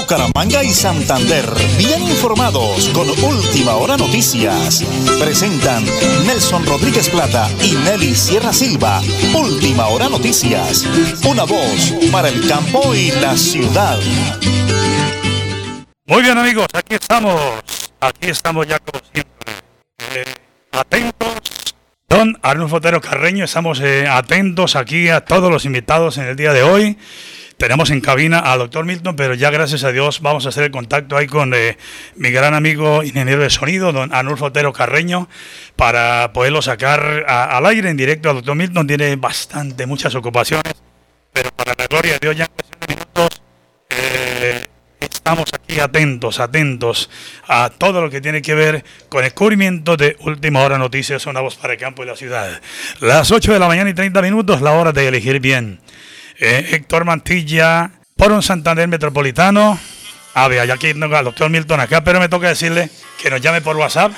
Bucaramanga y Santander, bien informados con Última Hora Noticias. Presentan Nelson Rodríguez Plata y Nelly Sierra Silva. Última Hora Noticias. Una voz para el campo y la ciudad. Muy bien amigos, aquí estamos. Aquí estamos ya como siempre. Eh, atentos. Don Arnulfo Otero Carreño, estamos eh, atentos aquí a todos los invitados en el día de hoy. Tenemos en cabina al doctor Milton, pero ya gracias a Dios vamos a hacer el contacto ahí con eh, mi gran amigo ingeniero de sonido, don Arnulfo Otero Carreño, para poderlo sacar al aire en directo. Al doctor Milton tiene bastante, muchas ocupaciones, pero para la gloria de Dios ya en cuestión minutos eh, estamos aquí atentos, atentos a todo lo que tiene que ver con el cubrimiento de Última Hora Noticias, una voz para el campo y la ciudad. Las 8 de la mañana y 30 minutos, la hora de elegir bien. Eh, Héctor Mantilla, por un Santander Metropolitano. A ver, ya aquí tengo al doctor Milton acá, pero me toca decirle que nos llame por WhatsApp.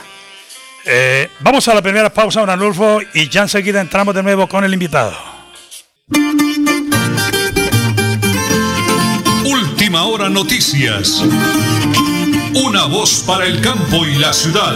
Eh, vamos a la primera pausa, don Anulfo, y ya enseguida entramos de nuevo con el invitado. Última hora noticias. Una voz para el campo y la ciudad.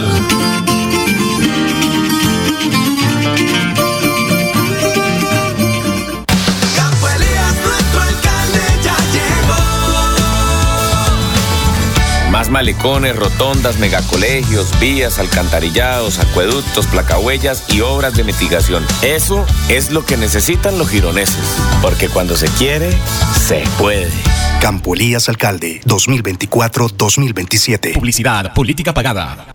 Más malecones, rotondas, megacolegios, vías, alcantarillados, acueductos, placahuellas y obras de mitigación. Eso es lo que necesitan los gironeses. Porque cuando se quiere, se puede. Campo Elías Alcalde, 2024-2027. Publicidad, política pagada.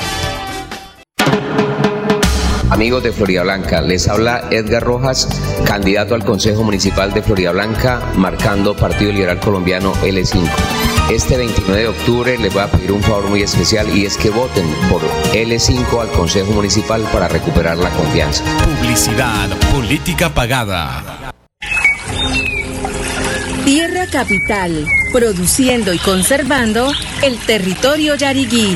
Amigos de Florida Blanca, les habla Edgar Rojas, candidato al Consejo Municipal de Florida Blanca, marcando Partido Liberal Colombiano L5. Este 29 de octubre les voy a pedir un favor muy especial y es que voten por L5 al Consejo Municipal para recuperar la confianza. Publicidad, política pagada. Tierra Capital, produciendo y conservando el territorio yariguí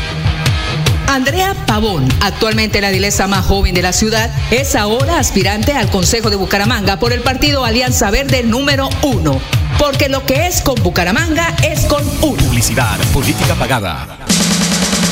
Andrea Pavón, actualmente la dilesa más joven de la ciudad, es ahora aspirante al Consejo de Bucaramanga por el partido Alianza Verde número uno. Porque lo que es con Bucaramanga es con uno. Publicidad, política pagada.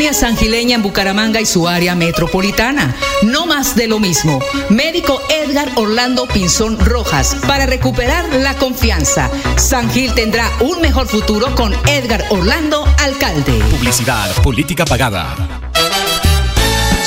Colonia Sangileña en Bucaramanga y su área metropolitana. No más de lo mismo. Médico Edgar Orlando Pinzón Rojas para recuperar la confianza. San Gil tendrá un mejor futuro con Edgar Orlando, alcalde. Publicidad, política pagada.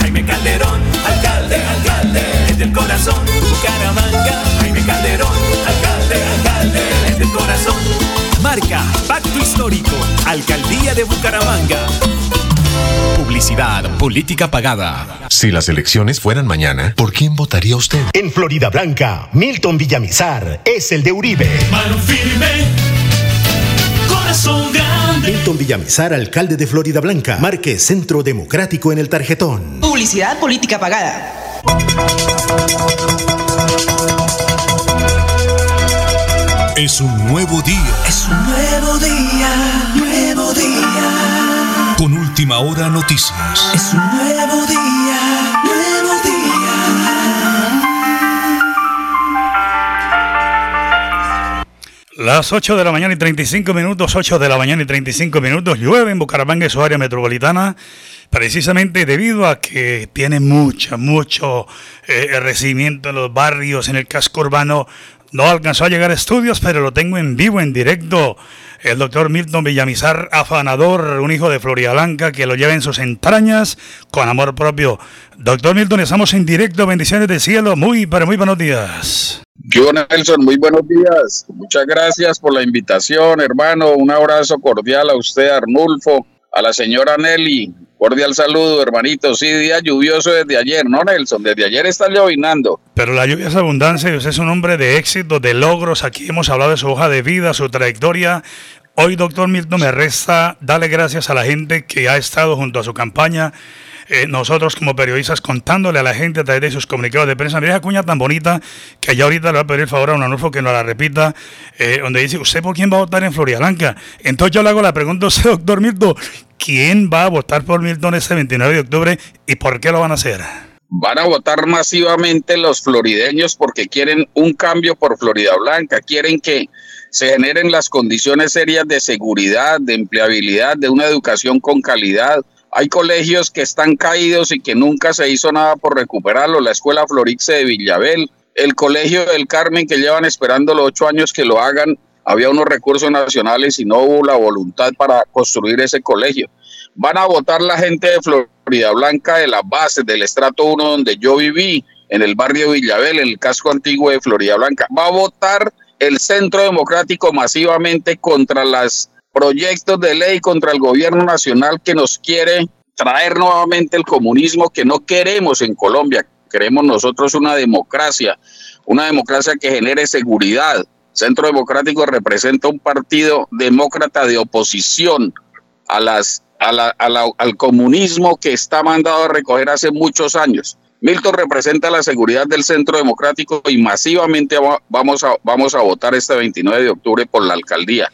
Jaime Calderón, alcalde, alcalde, es del corazón. Bucaramanga, Jaime Calderón, alcalde, alcalde, es del corazón. Marca, Pacto Histórico, Alcaldía de Bucaramanga. Publicidad, política pagada. Si las elecciones fueran mañana, ¿por quién votaría usted? En Florida Blanca, Milton Villamizar es el de Uribe. Mano firme corazón grande. Milton Villamizar, alcalde de Florida Blanca. Marque Centro Democrático en el tarjetón. Publicidad, política pagada. Es un nuevo día. Es un nuevo día, nuevo día. Con última hora noticias. Es un nuevo día, Las 8 de la mañana y 35 minutos, 8 de la mañana y 35 minutos, llueve en Bucaramanga y su área metropolitana, precisamente debido a que tiene mucho, mucho eh, recibimiento en los barrios, en el casco urbano, no alcanzó a llegar a estudios, pero lo tengo en vivo, en directo. El doctor Milton Villamizar, afanador, un hijo de Floria Blanca, que lo lleva en sus entrañas con amor propio. Doctor Milton, estamos en directo, bendiciones del cielo. Muy, pero muy buenos días. Yo, Nelson, muy buenos días. Muchas gracias por la invitación, hermano. Un abrazo cordial a usted, Arnulfo, a la señora Nelly, Cordial saludo, hermanito. Sí, día lluvioso desde ayer, ¿no, Nelson? Desde ayer está llovinando. Pero la lluvia es abundancia y usted es un hombre de éxito, de logros. Aquí hemos hablado de su hoja de vida, su trayectoria. Hoy, doctor Milton, me resta darle gracias a la gente que ha estado junto a su campaña. Eh, nosotros como periodistas contándole a la gente a través de sus comunicados de prensa, mira esa cuña tan bonita que ya ahorita le voy a pedir el favor a un anuncio que nos la repita, eh, donde dice, ¿usted por quién va a votar en Florida Blanca? Entonces yo le hago la pregunta a usted, doctor Milton, ¿quién va a votar por Milton este 29 de octubre y por qué lo van a hacer? Van a votar masivamente los florideños porque quieren un cambio por Florida Blanca, quieren que se generen las condiciones serias de seguridad, de empleabilidad, de una educación con calidad, hay colegios que están caídos y que nunca se hizo nada por recuperarlo. La Escuela Florixe de Villabel, el Colegio del Carmen, que llevan esperando los ocho años que lo hagan. Había unos recursos nacionales y no hubo la voluntad para construir ese colegio. Van a votar la gente de Florida Blanca de las bases del estrato 1 donde yo viví, en el barrio Villabel, en el casco antiguo de Florida Blanca. Va a votar el Centro Democrático masivamente contra las proyectos de ley contra el gobierno nacional que nos quiere traer nuevamente el comunismo que no queremos en Colombia. Queremos nosotros una democracia, una democracia que genere seguridad. Centro Democrático representa un partido demócrata de oposición a las, al comunismo que está mandado a recoger hace muchos años. Milton representa la seguridad del Centro Democrático y masivamente vamos a, vamos a votar este 29 de octubre por la alcaldía.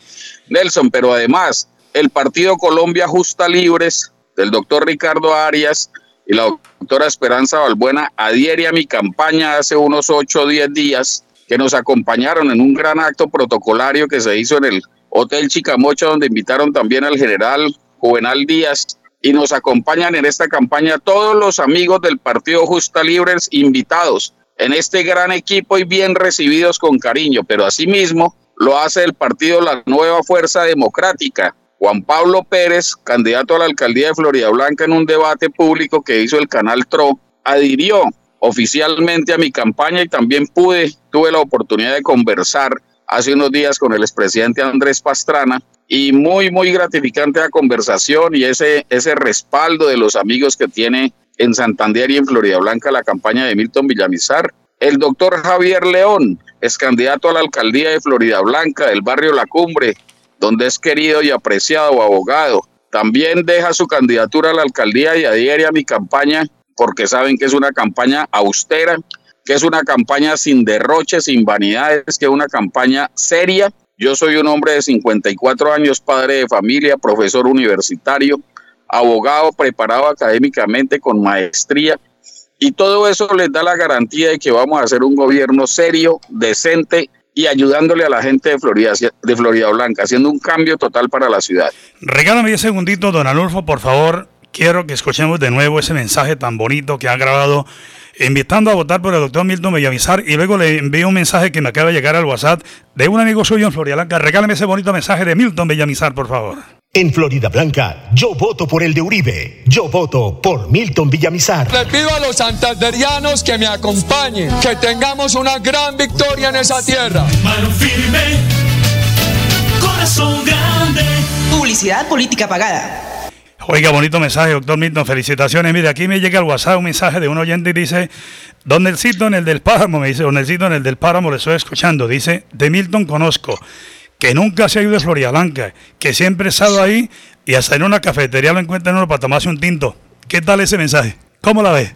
Nelson, pero además el Partido Colombia Justa Libres del doctor Ricardo Arias y la doctora Esperanza Balbuena adhiere a mi campaña hace unos 8 o 10 días que nos acompañaron en un gran acto protocolario que se hizo en el Hotel Chicamocha donde invitaron también al general Juvenal Díaz y nos acompañan en esta campaña todos los amigos del Partido Justa Libres invitados en este gran equipo y bien recibidos con cariño, pero asimismo lo hace el partido La Nueva Fuerza Democrática. Juan Pablo Pérez, candidato a la alcaldía de Florida Blanca en un debate público que hizo el canal TRO, adhirió oficialmente a mi campaña y también pude, tuve la oportunidad de conversar hace unos días con el expresidente Andrés Pastrana y muy, muy gratificante la conversación y ese, ese respaldo de los amigos que tiene en Santander y en Florida Blanca la campaña de Milton Villamizar. El doctor Javier León, es candidato a la alcaldía de Florida Blanca, del barrio La Cumbre, donde es querido y apreciado abogado. También deja su candidatura a la alcaldía y adhiere a mi campaña porque saben que es una campaña austera, que es una campaña sin derroches, sin vanidades, que es una campaña seria. Yo soy un hombre de 54 años, padre de familia, profesor universitario, abogado preparado académicamente con maestría y todo eso les da la garantía de que vamos a hacer un gobierno serio, decente y ayudándole a la gente de Florida, de Florida Blanca, haciendo un cambio total para la ciudad. Regálame 10 segunditos, don Anulfo, por favor. Quiero que escuchemos de nuevo ese mensaje tan bonito que ha grabado invitando a votar por el doctor Milton Bellavizar y luego le envío un mensaje que me acaba de llegar al WhatsApp de un amigo suyo en Florida Blanca. Regálame ese bonito mensaje de Milton Bellamizar, por favor. En Florida Blanca, yo voto por el de Uribe. Yo voto por Milton Villamizar. Le pido a los santanderianos que me acompañen, que tengamos una gran victoria en esa tierra. Mano firme, corazón publicidad política pagada. Oiga, bonito mensaje, doctor Milton. Felicitaciones. Mire, aquí me llega al WhatsApp un mensaje de un oyente y dice, Don Nelcito en el del Páramo, me dice, Don Nelcito en el del Páramo, le estoy escuchando. Dice, de Milton conozco, que nunca se ha ido de Florida Blanca, que siempre ha estado ahí y hasta en una cafetería lo encuentran uno para tomarse un tinto. ¿Qué tal ese mensaje? ¿Cómo la ve?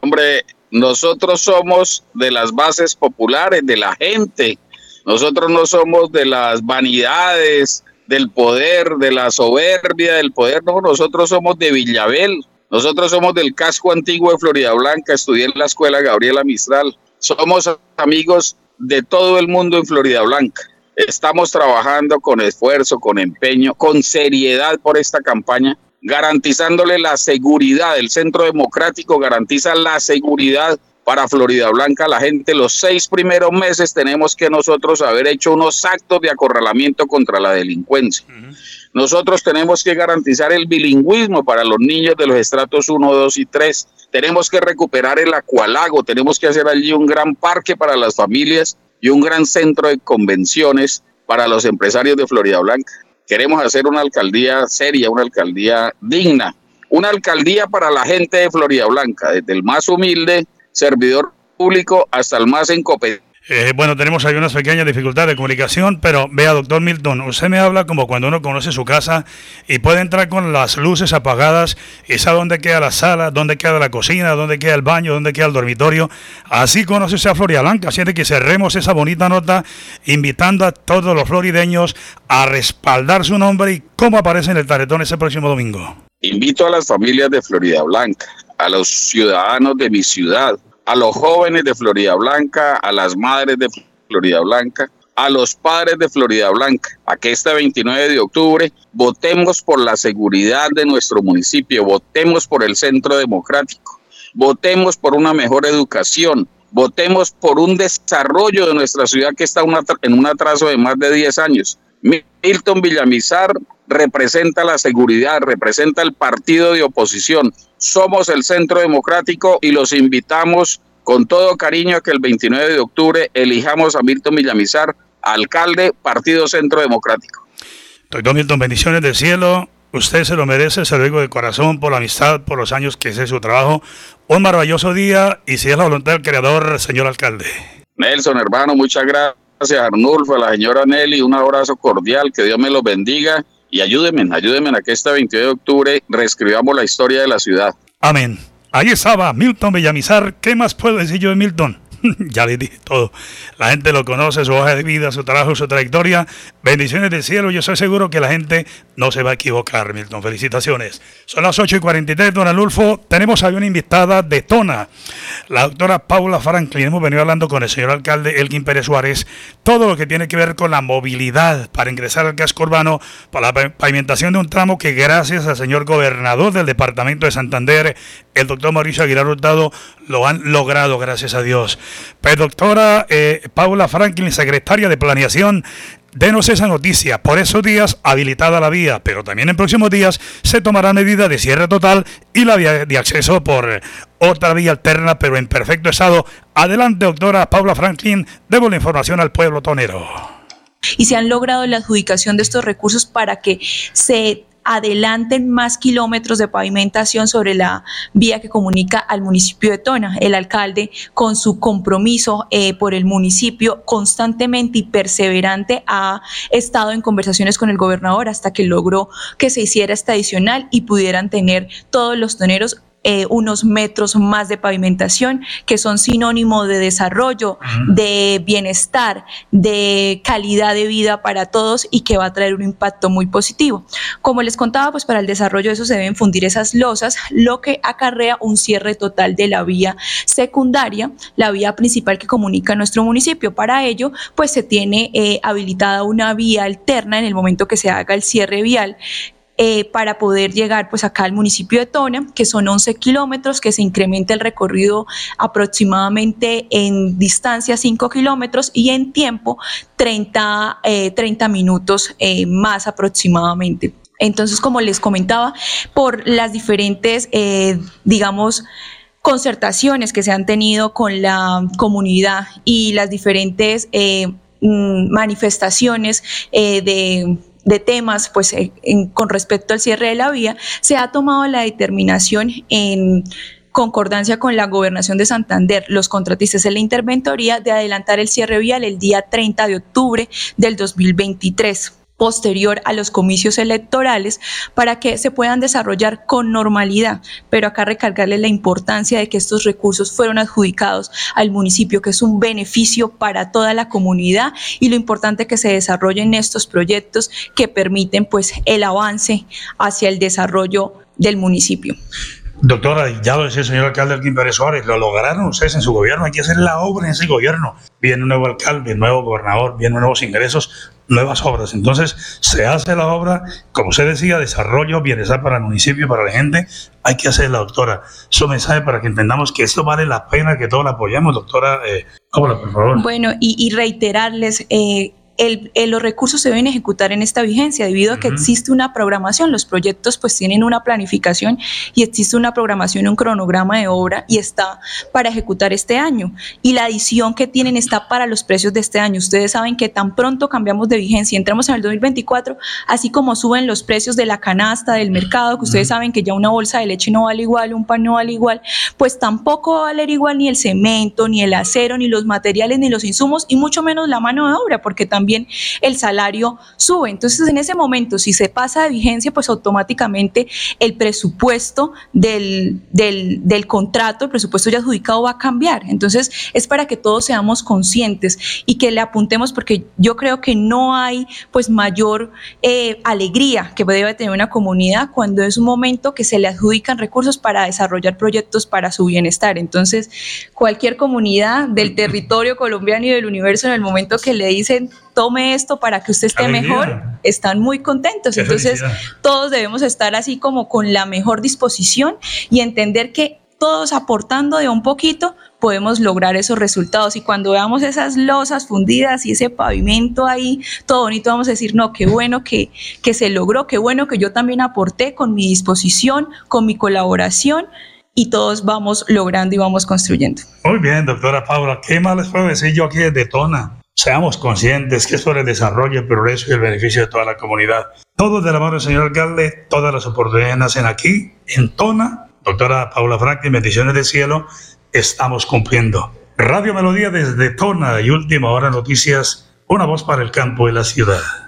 Hombre, nosotros somos de las bases populares, de la gente. Nosotros no somos de las vanidades, del poder, de la soberbia del poder. No, nosotros somos de Villabel, nosotros somos del casco antiguo de Florida Blanca, estudié en la escuela Gabriela Mistral. Somos amigos de todo el mundo en Florida Blanca. Estamos trabajando con esfuerzo, con empeño, con seriedad por esta campaña, garantizándole la seguridad. El Centro Democrático garantiza la seguridad para Florida Blanca, la gente, los seis primeros meses tenemos que nosotros haber hecho unos actos de acorralamiento contra la delincuencia. Nosotros tenemos que garantizar el bilingüismo para los niños de los estratos 1, 2 y 3. Tenemos que recuperar el acualago, tenemos que hacer allí un gran parque para las familias y un gran centro de convenciones para los empresarios de Florida Blanca. Queremos hacer una alcaldía seria, una alcaldía digna, una alcaldía para la gente de Florida Blanca, desde el más humilde servidor público hasta el más incompetente. Eh, bueno, tenemos ahí unas pequeñas dificultades de comunicación, pero vea, doctor Milton, usted me habla como cuando uno conoce su casa y puede entrar con las luces apagadas y sabe dónde queda la sala, dónde queda la cocina, dónde queda el baño, dónde queda el dormitorio. Así conoce usted a Floria Blanca, así que cerremos esa bonita nota invitando a todos los florideños a respaldar su nombre y cómo aparece en el taretón ese próximo domingo. Invito a las familias de Florida Blanca, a los ciudadanos de mi ciudad, a los jóvenes de Florida Blanca, a las madres de Florida Blanca, a los padres de Florida Blanca, a que este 29 de octubre votemos por la seguridad de nuestro municipio, votemos por el centro democrático, votemos por una mejor educación, votemos por un desarrollo de nuestra ciudad que está en un atraso de más de 10 años. Milton Villamizar representa la seguridad, representa el partido de oposición. Somos el Centro Democrático y los invitamos con todo cariño a que el 29 de octubre elijamos a Milton Villamizar, alcalde, Partido Centro Democrático. Doctor Milton, bendiciones del cielo. Usted se lo merece, se lo digo de corazón por la amistad, por los años que es su trabajo. Un maravilloso día y si es la voluntad del creador, señor alcalde. Nelson, hermano, muchas gracias. Arnulfo, a la señora Nelly, un abrazo cordial, que Dios me los bendiga y ayúdenme, ayúdenme a que este 22 de octubre reescribamos la historia de la ciudad. Amén. Ahí estaba Milton Villamizar. ¿Qué más puedo decir yo de Milton? ya le dije todo. La gente lo conoce, su hoja de vida, su trabajo, su trayectoria. Bendiciones del cielo. Yo estoy seguro que la gente no se va a equivocar, Milton. Felicitaciones. Son las 8 y 43, don Alulfo. Tenemos ahí una invitada de Tona, la doctora Paula Franklin. Hemos venido hablando con el señor alcalde Elkin Pérez Suárez. Todo lo que tiene que ver con la movilidad para ingresar al casco urbano, para la pavimentación de un tramo que gracias al señor gobernador del departamento de Santander, el doctor Mauricio Aguilar Hurtado, lo han logrado, gracias a Dios. Pues doctora eh, Paula Franklin, secretaria de Planeación, denos esa noticia. Por esos días habilitada la vía, pero también en próximos días se tomará medida de cierre total y la vía de acceso por otra vía alterna, pero en perfecto estado. Adelante, doctora Paula Franklin, debo la información al pueblo tonero. Y se han logrado la adjudicación de estos recursos para que se adelanten más kilómetros de pavimentación sobre la vía que comunica al municipio de Tona. El alcalde, con su compromiso eh, por el municipio, constantemente y perseverante ha estado en conversaciones con el gobernador hasta que logró que se hiciera esta adicional y pudieran tener todos los toneros eh, unos metros más de pavimentación que son sinónimo de desarrollo, de bienestar, de calidad de vida para todos y que va a traer un impacto muy positivo. Como les contaba, pues para el desarrollo de eso se deben fundir esas losas, lo que acarrea un cierre total de la vía secundaria, la vía principal que comunica nuestro municipio. Para ello, pues se tiene eh, habilitada una vía alterna en el momento que se haga el cierre vial eh, para poder llegar pues acá al municipio de Tona, que son 11 kilómetros, que se incrementa el recorrido aproximadamente en distancia 5 kilómetros y en tiempo 30, 30 eh, minutos eh, más aproximadamente. Entonces, como les comentaba, por las diferentes, digamos, concertaciones que se han tenido con la comunidad y las diferentes mm, manifestaciones de de temas, pues con respecto al cierre de la vía, se ha tomado la determinación en concordancia con la gobernación de Santander, los contratistas en la interventoría de adelantar el cierre vial el día 30 de octubre del 2023 posterior a los comicios electorales para que se puedan desarrollar con normalidad. Pero acá recargarle la importancia de que estos recursos fueron adjudicados al municipio, que es un beneficio para toda la comunidad y lo importante que se desarrollen estos proyectos que permiten pues el avance hacia el desarrollo del municipio. Doctora, ya lo decía el señor alcalde Alquín Pérez Suárez, lo lograron ustedes en su gobierno, hay que hacer la obra en ese gobierno. Viene un nuevo alcalde, nuevo gobernador, vienen nuevos ingresos, nuevas obras. Entonces, se hace la obra, como usted decía, desarrollo, bienestar para el municipio, para la gente, hay que hacer la doctora. Su mensaje para que entendamos que esto vale la pena que todos la apoyemos, doctora. Eh, por favor. Bueno, y, y reiterarles, eh, los recursos se deben ejecutar en esta vigencia debido a que existe una programación. Los proyectos pues tienen una planificación y existe una programación, un cronograma de obra y está para ejecutar este año. Y la adición que tienen está para los precios de este año. Ustedes saben que tan pronto cambiamos de vigencia, entramos en el 2024, así como suben los precios de la canasta, del mercado, que ustedes saben que ya una bolsa de leche no vale igual, un pan no vale igual, pues tampoco va a valer igual ni el cemento, ni el acero, ni los materiales, ni los insumos, y mucho menos la mano de obra, porque también el salario sube. Entonces, en ese momento, si se pasa de vigencia, pues automáticamente el presupuesto del, del, contrato, el presupuesto ya adjudicado va a cambiar. Entonces, es para que todos seamos conscientes y que le apuntemos, porque yo creo que no hay pues mayor eh, alegría que debe tener una comunidad cuando es un momento que se le adjudican recursos para desarrollar proyectos para su bienestar. Entonces, cualquier comunidad del territorio colombiano y del universo en el momento que le dicen tome esto para que usted esté mejor, están muy contentos. Entonces, todos debemos estar así como con la mejor disposición y entender que todos aportando de un poquito podemos lograr esos resultados. Y cuando veamos esas losas fundidas y ese pavimento ahí, todo bonito, vamos a decir, no, qué bueno que, que se logró, qué bueno que yo también aporté con mi disposición, con mi colaboración y todos vamos logrando y vamos construyendo. Muy bien, doctora Paula, ¿qué más les puedo decir yo aquí desde Tona? Seamos conscientes que es por el desarrollo, el progreso y el beneficio de toda la comunidad. Todos de la mano del señor alcalde, todas las oportunidades nacen aquí, en Tona. Doctora Paula Franklin, bendiciones del cielo, estamos cumpliendo. Radio Melodía desde Tona y Última Hora Noticias, una voz para el campo y la ciudad.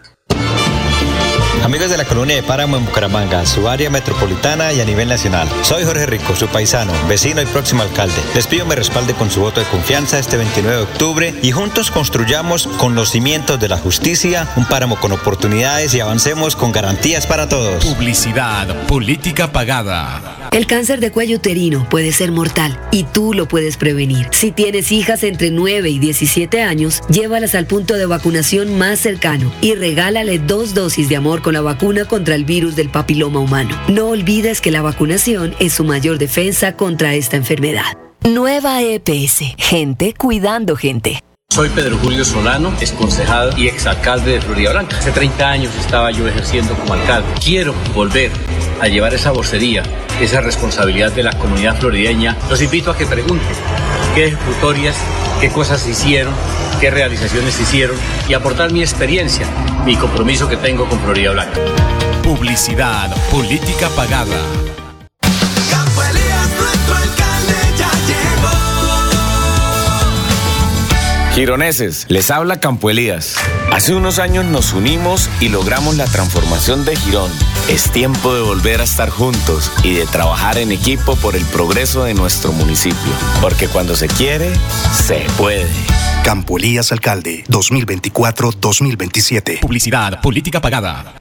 Amigos de la colonia de Páramo en Bucaramanga, su área metropolitana y a nivel nacional. Soy Jorge Rico, su paisano, vecino y próximo alcalde. Les pido me respalde con su voto de confianza este 29 de octubre y juntos construyamos con los cimientos de la justicia un páramo con oportunidades y avancemos con garantías para todos. Publicidad, política pagada. El cáncer de cuello uterino puede ser mortal y tú lo puedes prevenir. Si tienes hijas entre 9 y 17 años, llévalas al punto de vacunación más cercano y regálale dos dosis de amor con la vacuna contra el virus del papiloma humano. No olvides que la vacunación es su mayor defensa contra esta enfermedad. Nueva EPS, gente cuidando gente. Soy Pedro Julio Solano, ex concejado y exalcalde de Florida Blanca. Hace 30 años estaba yo ejerciendo como alcalde. Quiero volver a llevar esa vocería, esa responsabilidad de la comunidad florideña, los invito a que pregunten qué ejecutorias, qué cosas hicieron, qué realizaciones hicieron y aportar mi experiencia, mi compromiso que tengo con Florida Blanca. Publicidad, política pagada. Gironeses, les habla Campo Elías. Hace unos años nos unimos y logramos la transformación de Girón. Es tiempo de volver a estar juntos y de trabajar en equipo por el progreso de nuestro municipio. Porque cuando se quiere, se puede. Campo Elías Alcalde, 2024-2027. Publicidad, política pagada.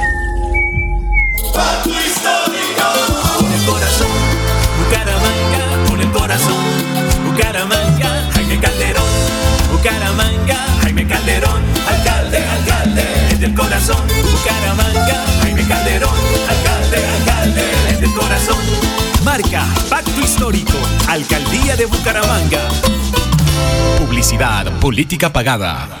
Corazón, Bucaramanga, Jaime Calderón, alcalde, alcalde, desde el corazón. Marca, Pacto Histórico, Alcaldía de Bucaramanga. Publicidad, política pagada.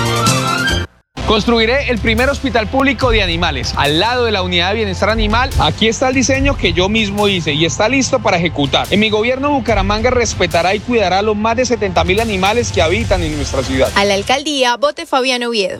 Construiré el primer hospital público de animales al lado de la unidad de bienestar animal. Aquí está el diseño que yo mismo hice y está listo para ejecutar. En mi gobierno Bucaramanga respetará y cuidará a los más de 70 mil animales que habitan en nuestra ciudad. A la alcaldía, vote Fabián Oviedo.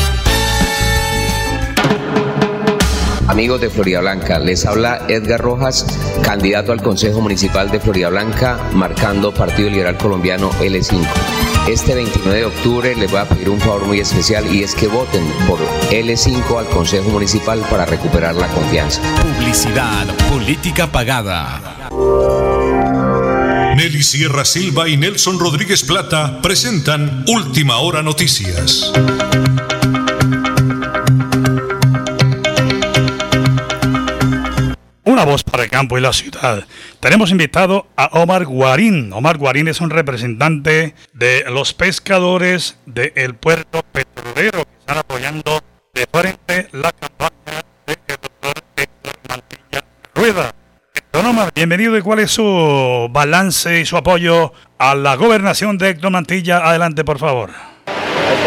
Amigos de Florida Blanca, les habla Edgar Rojas, candidato al Consejo Municipal de Florida Blanca, marcando Partido Liberal Colombiano L5. Este 29 de octubre les voy a pedir un favor muy especial y es que voten por L5 al Consejo Municipal para recuperar la confianza. Publicidad, política pagada. Nelly Sierra Silva y Nelson Rodríguez Plata presentan Última Hora Noticias. Una voz para el campo y la ciudad. Tenemos invitado a Omar Guarín. Omar Guarín es un representante de los pescadores del puerto petrolero que están apoyando de frente la campaña del doctor Héctor Mantilla Rueda. Don bienvenido y cuál es su balance y su apoyo a la gobernación de Héctor. Adelante, por favor.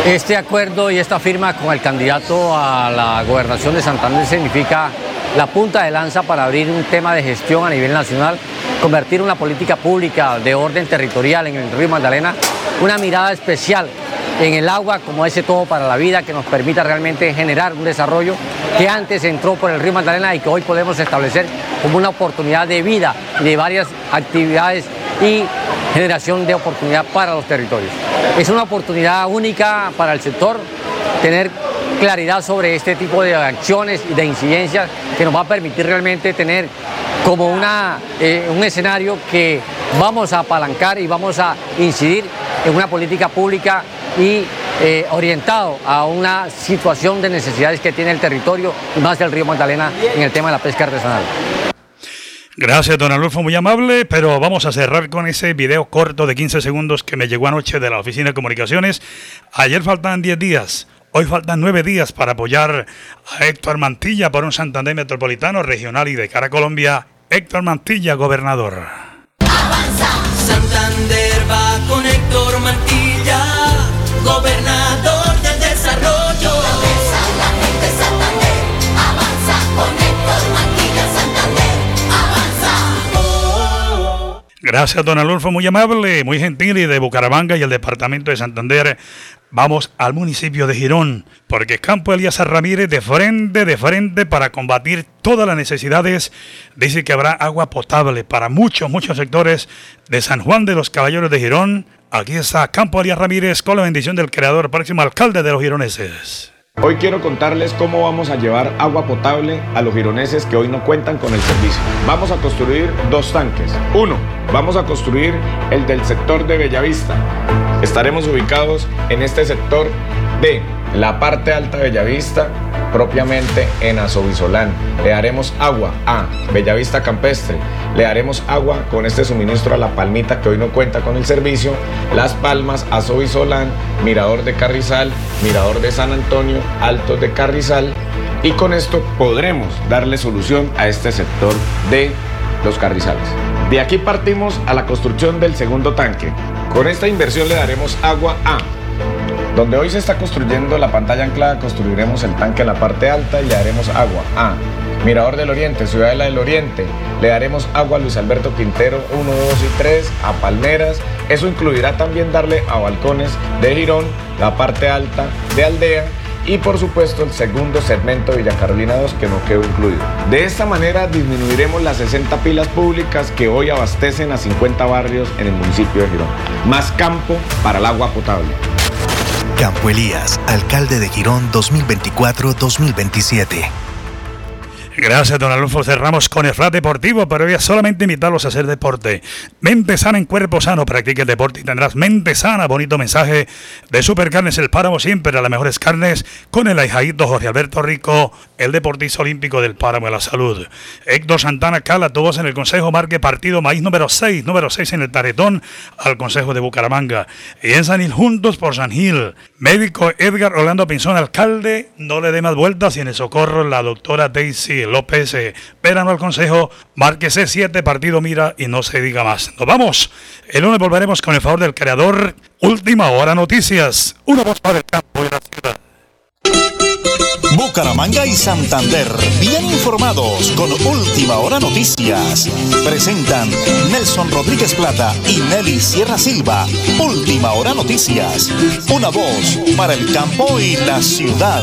Este acuerdo y esta firma con el candidato a la gobernación de Santander significa la punta de lanza para abrir un tema de gestión a nivel nacional, convertir una política pública de orden territorial en el río Magdalena, una mirada especial en el agua como ese todo para la vida que nos permita realmente generar un desarrollo que antes entró por el río Magdalena y que hoy podemos establecer como una oportunidad de vida de varias actividades y generación de oportunidad para los territorios. Es una oportunidad única para el sector tener claridad sobre este tipo de acciones y de incidencias que nos va a permitir realmente tener como una, eh, un escenario que vamos a apalancar y vamos a incidir en una política pública y eh, orientado a una situación de necesidades que tiene el territorio y más del río Magdalena en el tema de la pesca artesanal. Gracias, don Adolfo, muy amable, pero vamos a cerrar con ese video corto de 15 segundos que me llegó anoche de la Oficina de Comunicaciones. Ayer faltaban 10 días, hoy faltan 9 días para apoyar a Héctor Mantilla por un Santander Metropolitano, regional y de cara a Colombia. Héctor Mantilla, gobernador. Santander va con Héctor Mantilla, gobernador del desarrollo. La gente Santander avanza con Héctor Mantilla, Santander avanza. Gracias, don Adolfo, muy amable, muy gentil y de Bucaramanga y el departamento de Santander. Vamos al municipio de Girón, porque Campo Elías Ramírez de frente, de frente para combatir todas las necesidades, dice que habrá agua potable para muchos, muchos sectores de San Juan de los Caballeros de Girón. Aquí está Campo Elías Ramírez con la bendición del creador, próximo alcalde de los gironeses. Hoy quiero contarles cómo vamos a llevar agua potable a los gironeses que hoy no cuentan con el servicio. Vamos a construir dos tanques. Uno, vamos a construir el del sector de Bellavista. Estaremos ubicados en este sector de la parte alta de Bellavista, propiamente en Azovisolán. Le daremos agua a Bellavista Campestre, le daremos agua con este suministro a La Palmita que hoy no cuenta con el servicio, Las Palmas, Azovisolán, Mirador de Carrizal, Mirador de San Antonio, Altos de Carrizal. Y con esto podremos darle solución a este sector de los carrizales. De aquí partimos a la construcción del segundo tanque. Con esta inversión le daremos agua a donde hoy se está construyendo la pantalla anclada, construiremos el tanque en la parte alta y le daremos agua a Mirador del Oriente, Ciudadela del Oriente. Le daremos agua a Luis Alberto Quintero 1, 2 y 3, a Palmeras. Eso incluirá también darle a balcones de Girón, la parte alta de Aldea y por supuesto el segundo segmento Villa Carolina 2 que no quedó incluido. De esta manera disminuiremos las 60 pilas públicas que hoy abastecen a 50 barrios en el municipio de Girón. Más campo para el agua potable. Campo Elías, alcalde de Girón 2024-2027. Gracias, don Alonso. Cerramos con el Flat Deportivo, pero voy a solamente invitarlos a hacer deporte. Mente sana en cuerpo sano, practique el deporte y tendrás mente sana. Bonito mensaje de Supercarnes El Páramo, siempre a las mejores carnes, con el ahijadito Jorge Alberto Rico, el deportista olímpico del Páramo de la Salud. Héctor Santana Cala, tu voz en el Consejo Marque Partido Maíz número 6, número 6 en el Taretón, al Consejo de Bucaramanga. Y en San Gil, juntos por San Gil. Médico Edgar Orlando Pinzón, alcalde, no le dé más vueltas y en el socorro la doctora Daisy López, eh, verano al consejo, marque C7, partido mira y no se diga más. Nos vamos. El lunes volveremos con el favor del creador. Última hora noticias. Una voz para el campo y la ciudad. Bucaramanga y Santander, bien informados con Última Hora Noticias. Presentan Nelson Rodríguez Plata y Nelly Sierra Silva. Última Hora Noticias. Una voz para el campo y la ciudad.